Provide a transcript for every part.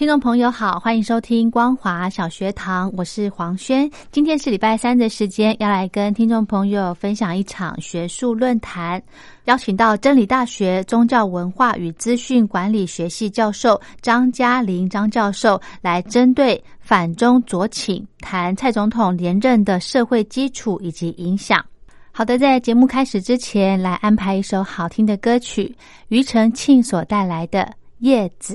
听众朋友好，欢迎收听光华小学堂，我是黄轩。今天是礼拜三的时间，要来跟听众朋友分享一场学术论坛，邀请到真理大学宗教文化与资讯管理学系教授张嘉玲张教授，来针对反中左倾谈蔡总统连任的社会基础以及影响。好的，在节目开始之前，来安排一首好听的歌曲，庾澄庆所带来的《叶子》。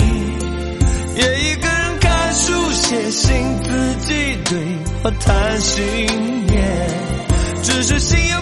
对。我谈心，只是心又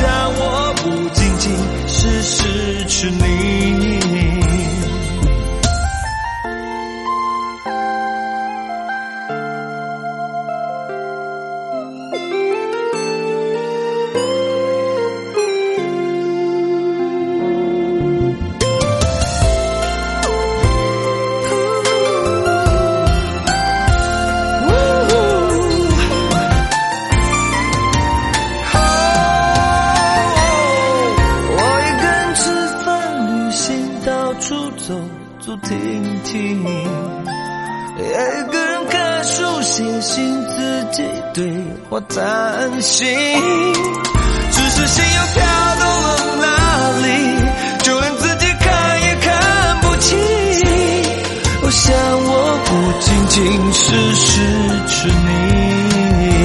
想，我我担心只是心又跳到了哪里就连自己看也看不清。我想我不仅仅是失去你。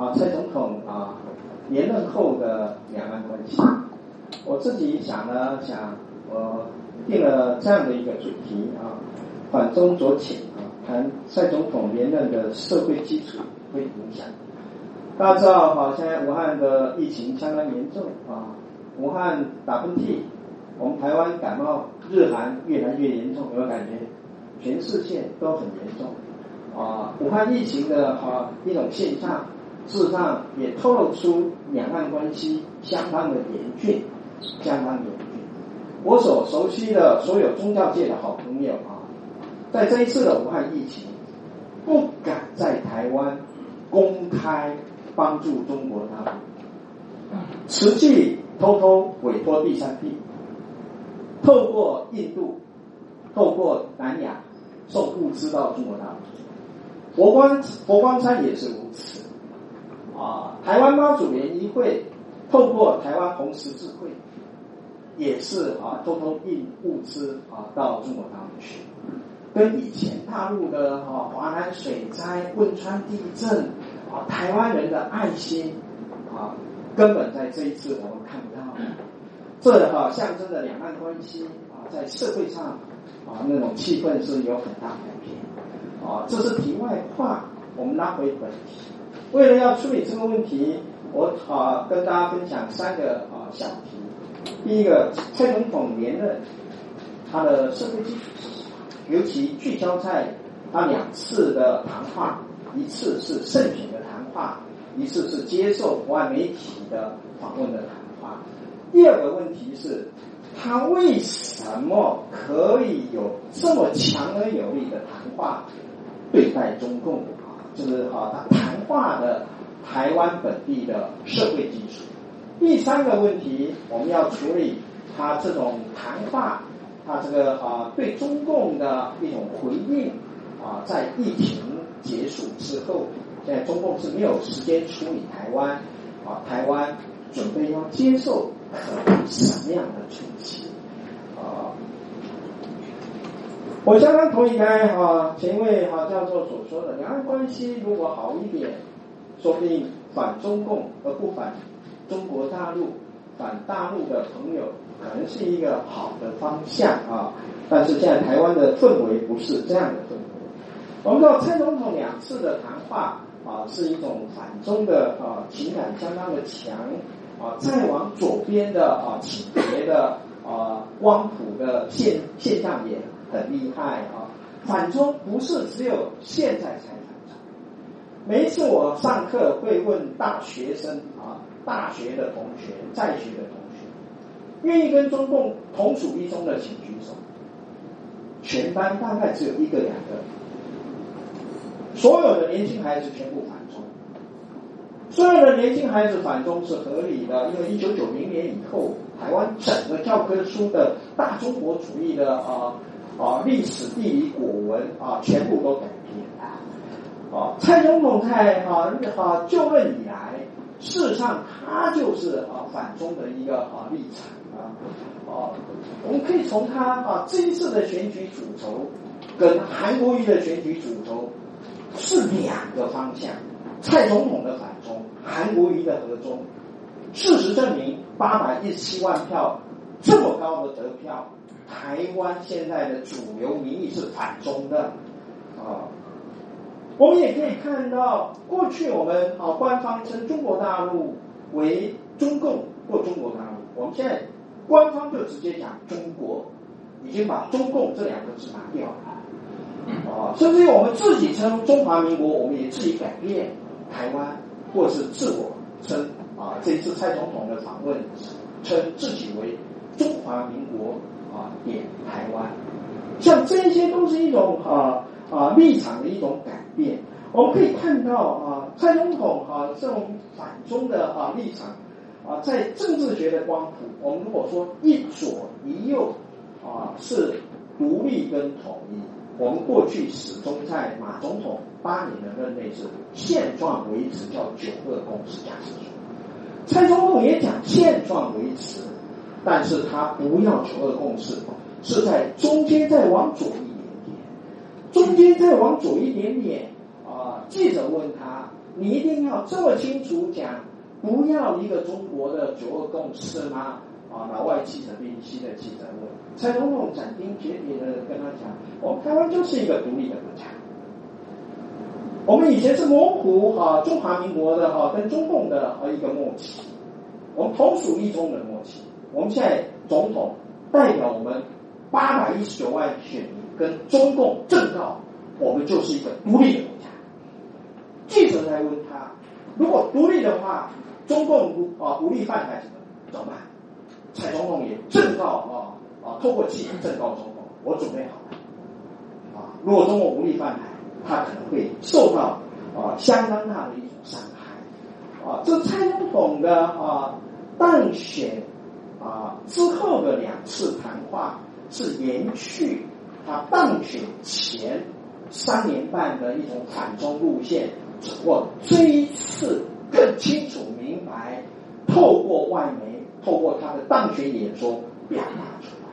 啊，蔡总统啊连任后的两岸关系，我自己想呢，想我定了这样的一个主题啊，反中左倾啊，谈蔡总统连任的社会基础会影响。大家知道哈，现在武汉的疫情相当严重啊，武汉打喷嚏，我们台湾感冒、日韩越来越严重，有没有感觉？全世界都很严重。啊，武汉疫情的哈一种现象，事实上也透露出两岸关系相当的严峻，相当严峻。我所熟悉的所有宗教界的好朋友啊，在这一次的武汉疫情，不敢在台湾公开帮助中国大陆，实际偷偷委托第三地，透过印度，透过南亚送物资到中国大陆。佛光佛光山也是如此，啊，台湾妈祖联谊会透过台湾红十字会，也是啊偷偷运物资啊到中国大陆去，跟以前大陆的啊华南水灾、汶川地震啊台湾人的爱心啊，根本在这一次我们看不到，这哈象征着两岸关系啊在社会上啊那种气氛是有很大改变。啊，这是题外话，我们拉回本题。为了要处理这个问题，我啊跟大家分享三个啊小题。第一个，蔡总统连任，他的社会基础是什么？尤其聚焦在他两次的谈话，一次是胜选的谈话，一次是接受国外媒体的访问的谈话。第二个问题是，他为什么可以有这么强而有力的谈话？对待中共，是哈他谈话的台湾本地的社会基础。第三个问题，我们要处理他这种谈话，他这个啊对中共的一种回应啊，在疫情结束之后，现在中共是没有时间处理台湾啊，台湾准备要接受什么样的冲击啊？我相当同意刚才哈前一位哈教授所说的，两岸关系如果好一点，说不定反中共而不反中国大陆，反大陆的朋友可能是一个好的方向啊。但是现在台湾的氛围不是这样的氛围。我们知道蔡总统两次的谈话啊，是一种反中的啊情感相当的强啊，再往左边的啊倾斜的啊光谱的现现象也。很厉害啊！反中不是只有现在才反中。每一次我上课会问大学生啊，大学的同学、在学的同学，愿意跟中共同处一中的请举手。全班大概只有一个两个。所有的年轻孩子全部反中。所有的年轻孩子反中是合理的，因为一九九零年以后，台湾整个教科书的大中国主义的啊。啊，历史、地理、古文啊，全部都改变了。啊，蔡总统在啊啊就任以来，事实上他就是啊反中的一个啊立场啊。啊，我们可以从他啊这一次的选举主轴，跟韩国瑜的选举主轴是两个方向。蔡总统的反中，韩国瑜的和中。事实证明，八百一十七万票这么高的得票。台湾现在的主流民意是反中的啊，我们也可以看到，过去我们啊官方称中国大陆为中共或中国大陆，我们现在官方就直接讲中国，已经把中共这两个字拿掉了啊，甚至于我们自己称中华民国，我们也自己改变台湾，或是自我称啊，这次蔡总统的访问称自己为中华民国。啊，点台湾，像这些都是一种啊啊立场的一种改变。我们可以看到啊，蔡总统啊这种反中的啊立场啊，在政治学的光谱，我们如果说一左一右啊是独立跟统一，我们过去始终在马总统八年的任内是现状维持，叫九二共识价值观。蔡总统也讲现状维持，但是他不要九二共识，是在中间再往左一点点，中间再往左一点点啊。记者问他：“你一定要这么清楚讲，不要一个中国的九二共识吗？”啊，老外记者 BBC 的记者问蔡总统斩钉截铁的跟他讲：“我们台湾就是一个独立的国家，我们以前是模糊哈中华民国的哈跟中共的一个默契，我们同属一中的默契。我们现在总统代表我们八百一十九万选民跟中共正告，我们就是一个独立的国家。”记者在问他：“如果独立的话，中共啊无力犯台怎么怎么办？”蔡总统也正告啊啊，透过记者正告中共：“我准备好了啊！如果中共无力犯台，他可能会受到啊相当大的一种伤害啊。”这蔡总统的啊当选啊之后的两次谈话是延续他当选前三年半的一种反中路线。只不过这一次更清楚明白，透过外媒，透过他的当选演说表达出来。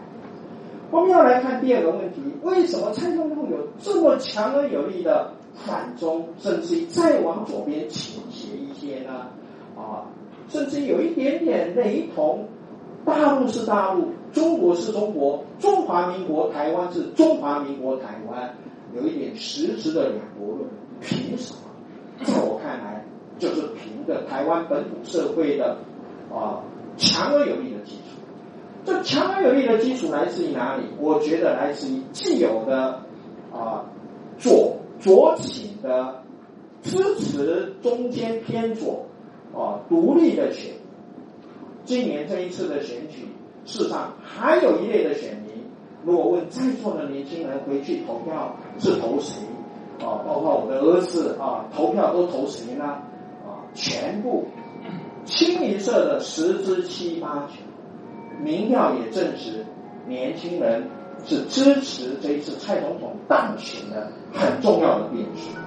我们要来看第二个问题：为什么蔡总统有这么强而有力的反中，甚至于再往左边倾斜一些呢？啊，甚至有一点点雷同。大陆是大陆，中国是中国，中华民国台湾是中华民国台湾，有一点实质的两国论，凭什么？在我看来，就是凭着台湾本土社会的啊强而有力的基础。这强而有力的基础来自于哪里？我觉得来自于既有的啊左左倾的支持中间偏左啊独立的选。今年这一次的选举，事实上还有一类的选民。如果问在座的年轻人回去投票是投谁？啊，包括我的儿子啊，投票都投谁呢？啊，全部清一色的十之七八九，民调也证实，年轻人是支持这一次蔡总统当选的很重要的变数。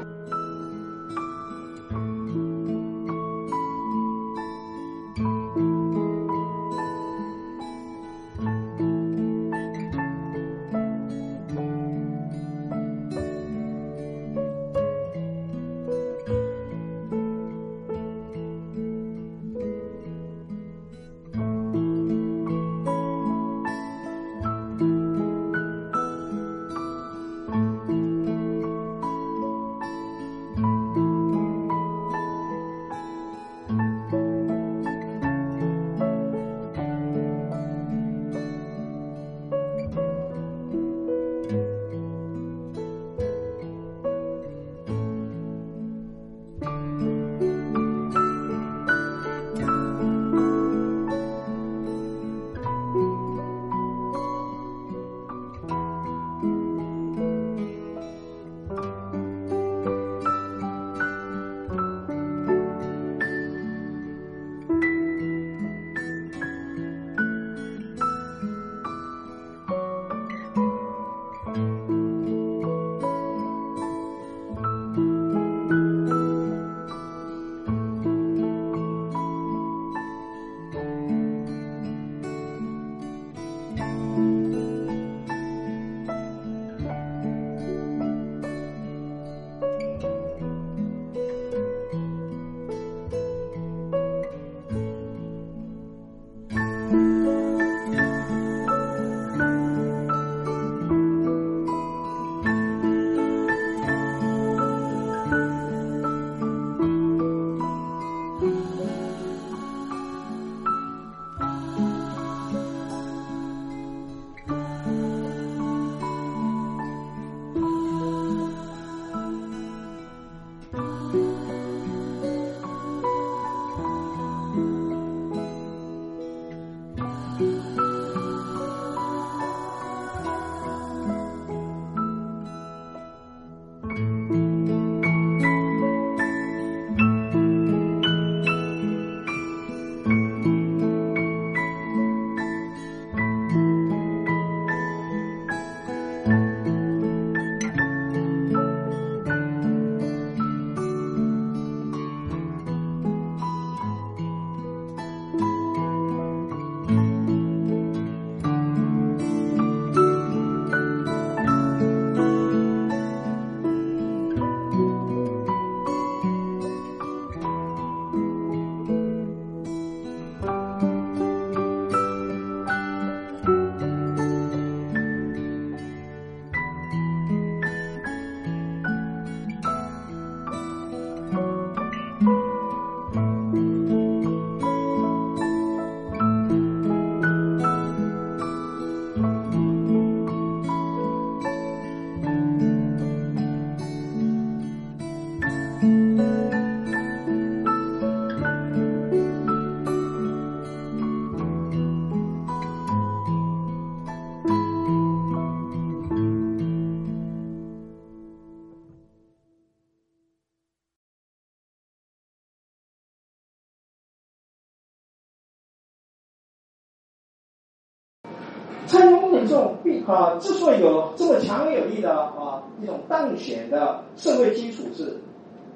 啊，之所以有这么强有力的啊一种当选的社会基础是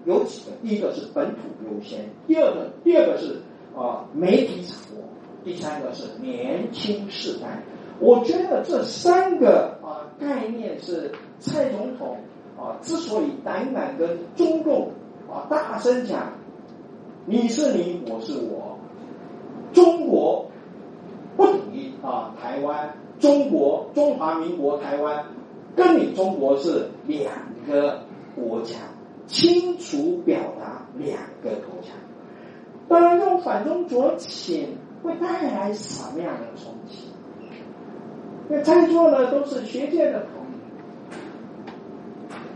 有几个，第一个是本土优先，第二个第二个是啊媒体掌握，第三个是年轻世代。我觉得这三个啊概念是蔡总统啊之所以胆敢跟中共啊大声讲，你是你，我是我，中国不统一啊台湾，中国中华民国台湾跟你中国是两个国家，清楚表达两个国家。当然，这种反中左倾会带来什么样的冲击？那在座的都是学界的朋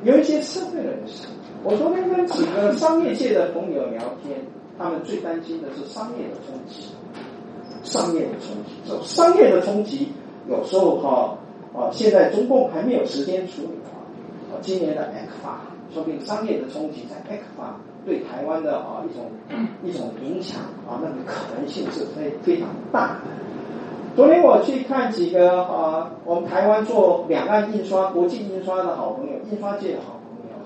友，有一些社会人士。我昨天跟几个商业界的朋友聊天，他们最担心的是商业的冲击，商业的冲击。商业的冲击有时候哈啊，现在中共还没有时间处理啊。今年的 X 法，说不定商业的冲击在 X 法对台湾的啊一种一种影响啊，那个可能性是非非常大的。昨天我去看几个啊，我们台湾做两岸印刷、国际印刷的好朋友，印刷界的好朋友，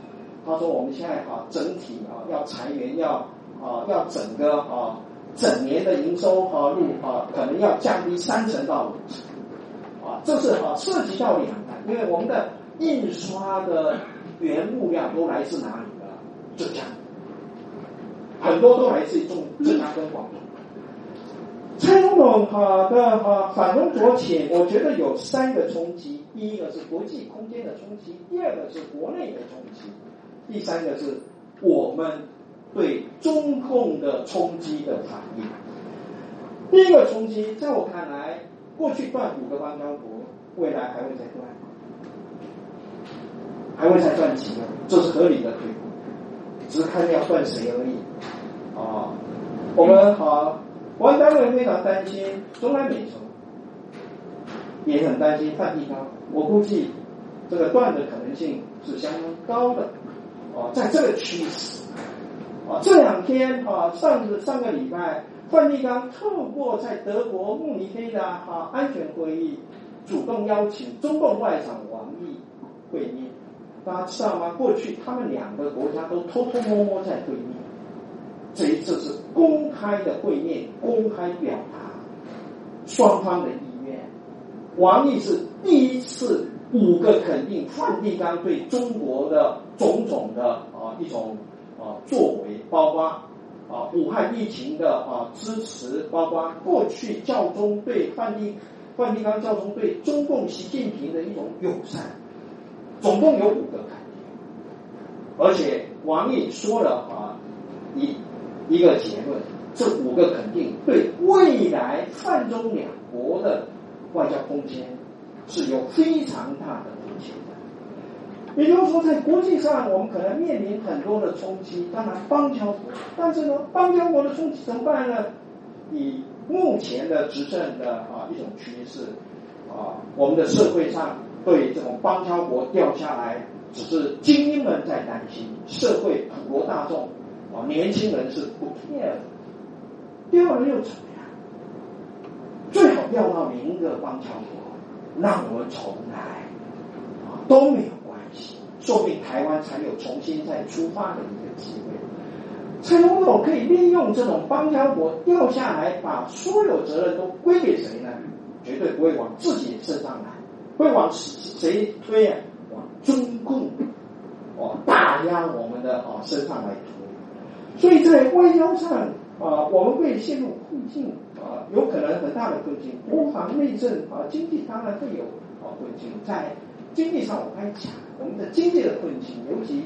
他说我们现在啊整体啊要裁员，要啊要整个啊整年的营收啊入啊可能要降低三成到五成，这是啊涉及到两岸，因为我们的印刷的原物料都来自哪里呢？浙江，很多都来自于中浙江跟广东。蔡总统哈的哈反中左倾，我觉得有三个冲击：第一个是国际空间的冲击，第二个是国内的冲击，第三个是我们对中共的冲击的反应。第一个冲击，在我看来，过去断五个邦交国，未来还会再断，还会再断几个，这是合理的推估，只是看要断谁而已。啊，我们好。国安单位非常担心中南美洲，也很担心梵蒂冈。我估计这个断的可能性是相当高的。哦，在这个趋势，啊，这两天啊，上个上个礼拜，梵蒂冈透过在德国慕尼黑的啊安全会议，主动邀请中共外长王毅会面。大家知道吗？过去他们两个国家都偷偷摸摸在会面。这一次是公开的会面，公开表达双方的意愿。王毅是第一次五个肯定梵蒂冈对中国的种种的啊一种啊作为，包括啊武汉疫情的啊支持，包括过去教宗对梵蒂梵蒂冈教宗对中共习近平的一种友善，总共有五个肯定，而且王毅说了啊一。一个结论，这五个肯定对未来泛中两国的外交空间是有非常大的贡献的。也就是说，在国际上，我们可能面临很多的冲击，当然邦交国，但是呢，邦交国的冲击怎么办呢？以目前的执政的啊一种趋势啊，我们的社会上对这种邦交国掉下来，只是精英们在担心，社会普罗大众。啊，年轻人是不 care，掉了又怎么样？最好掉到另一个邦交国，让我们重来，啊都没有关系，说不定台湾才有重新再出发的一个机会。蔡总统可以利用这种邦交国掉下来，把所有责任都归给谁呢？绝对不会往自己身上来，会往谁谁推啊？往中共，哦打压我们的啊身上来推。所以在外交上啊，我们会陷入困境啊，有可能很大的困境。国防内政啊，经济当然会有啊困境。在经济上，我刚才讲，我们的经济的困境，尤其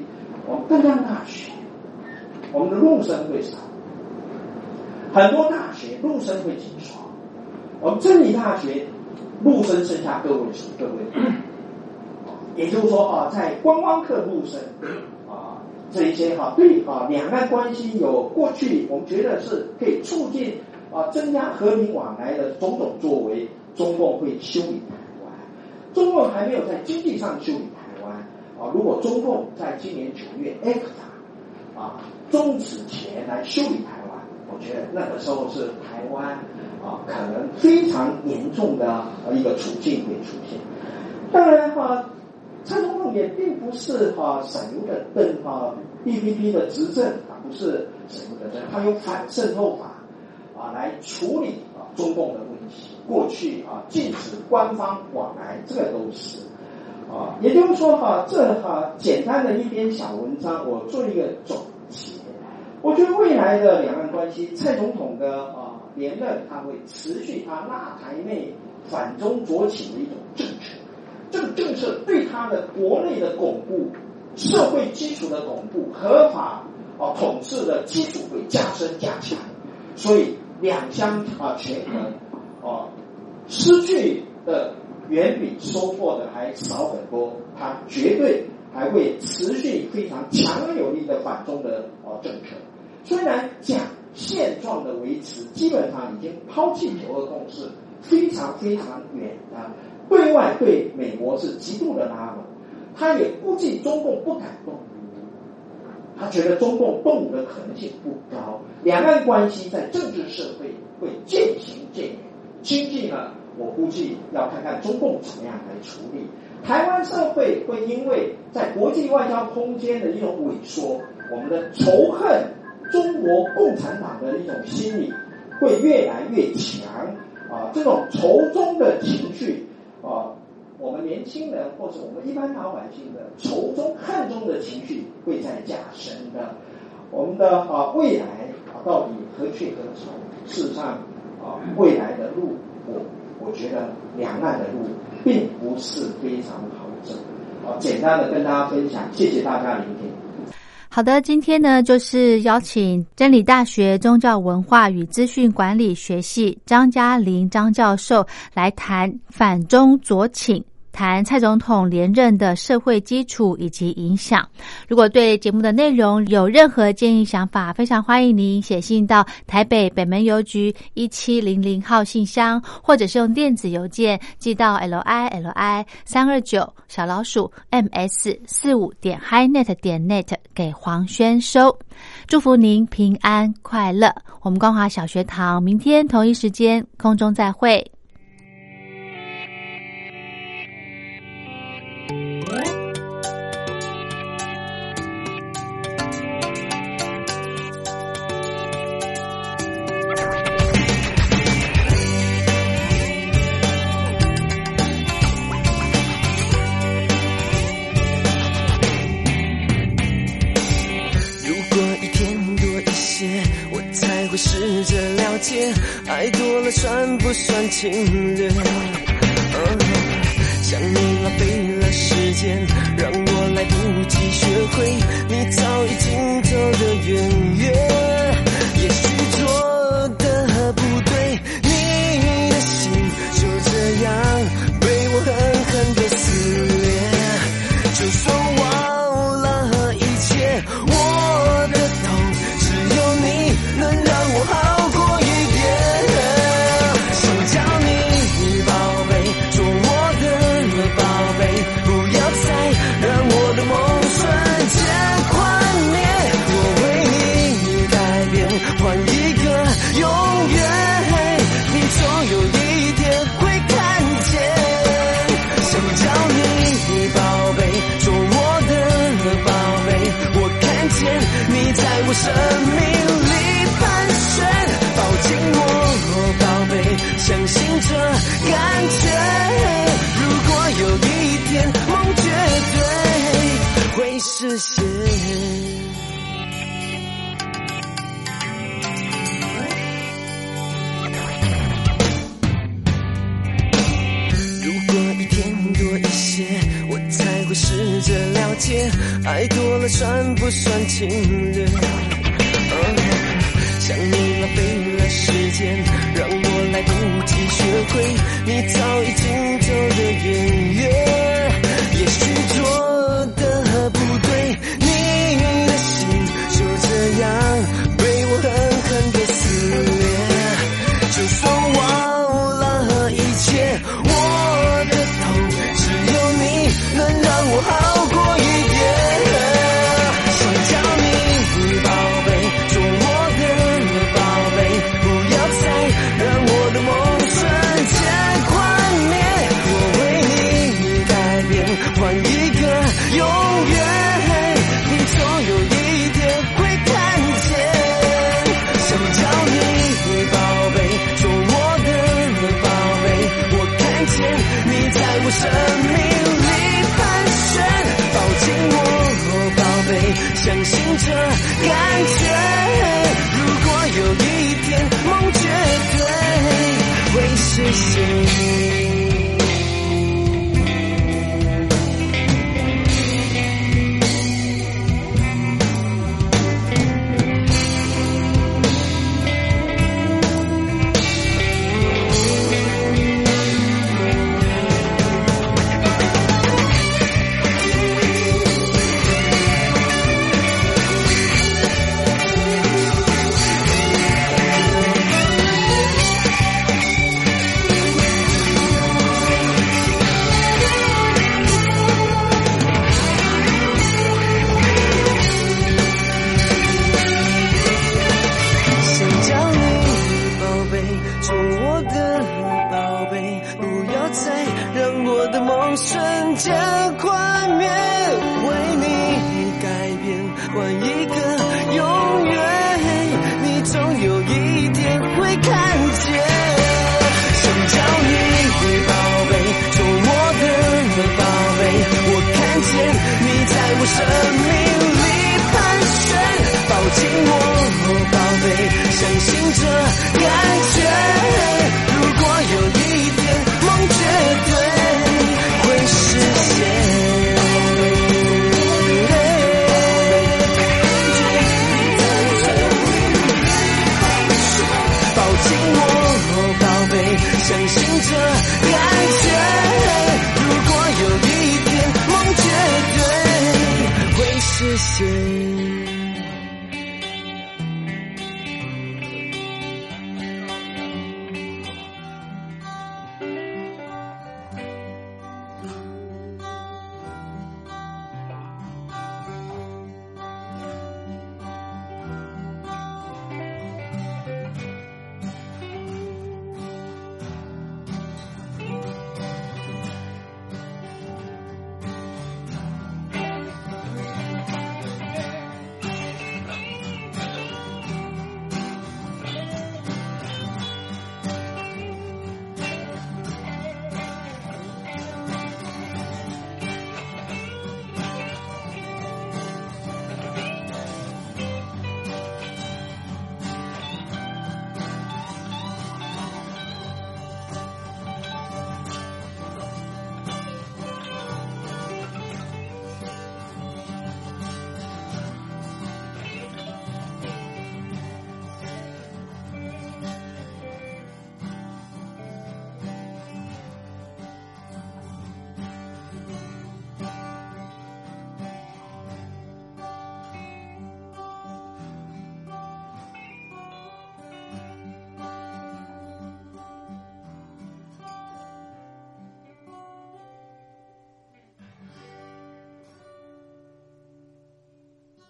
我们中央大学，我们的陆生会少，很多大学陆生会紧缩。我们真理大学陆生剩下个位数，个位，也就是说啊，在观光客陆生啊。这一些哈对啊，两岸关系有过去我们觉得是可以促进啊增加和平往来的种种作为，中共会修理台湾。中共还没有在经济上修理台湾啊。如果中共在今年九月法啊终止前来修理台湾，我觉得那个时候是台湾啊可能非常严重的一个处境会出现。当然哈，蔡总统也并不是哈省油的灯哈，BPP 的执政啊不是省油的灯，他有反渗透法啊来处理啊中共的问题。过去啊禁止官方往来，这个都是啊，也就是说哈，这哈简单的一篇小文章，我做一个总结。我觉得未来的两岸关系，蔡总统的啊连任，他会持续他纳台内反中左倾的一种政策。这个政策对他的国内的巩固、社会基础的巩固、合法啊统治的基础会加深加强。所以两相啊权衡啊，失去的远比收获的还少很多。他绝对还会持续非常强有力的反中的哦政策。虽然讲现状的维持，基本上已经抛弃九二共识，非常非常远的。对外对美国是极度的拉拢，他也估计中共不敢动武，他觉得中共动武的可能性不高。两岸关系在政治社会会渐行渐远，经济呢，我估计要看看中共怎么样来处理。台湾社会会因为在国际外交空间的一种萎缩，我们的仇恨中国共产党的一种心理会越来越强啊，这种仇中的情绪。啊，我们年轻人或者我们一般老百姓的仇中恨中的情绪会在加深的。我们的啊未来啊到底何去何从？事实上啊未来的路，我我觉得两岸的路并不是非常好走。好，简单的跟大家分享，谢谢大家聆听。好的，今天呢，就是邀请真理大学宗教文化与资讯管理学系张嘉玲张教授来谈反中左倾。谈蔡总统连任的社会基础以及影响。如果对节目的内容有任何建议想法，非常欢迎您写信到台北北门邮局一七零零号信箱，或者是用电子邮件寄到 l i l i 三二九小老鼠 m s 四五点 highnet 点 net 给黄轩收。祝福您平安快乐。我们光华小学堂明天同一时间空中再会。我如果一天多一些我才会试着了解爱多了算不算侵略？想你拉贝尔让我来不及学会你早已经走得远远。生命里盘旋，抱紧我，宝贝，相信这感觉。如果有一天梦绝对会实现。如果一天多一些，我才会试着了解，爱多了算不算侵略？想你浪费了时间，让我来不及学会你早已经走的远远。也许做的不对，你的心就这样这感觉。如果有一天梦绝对会实现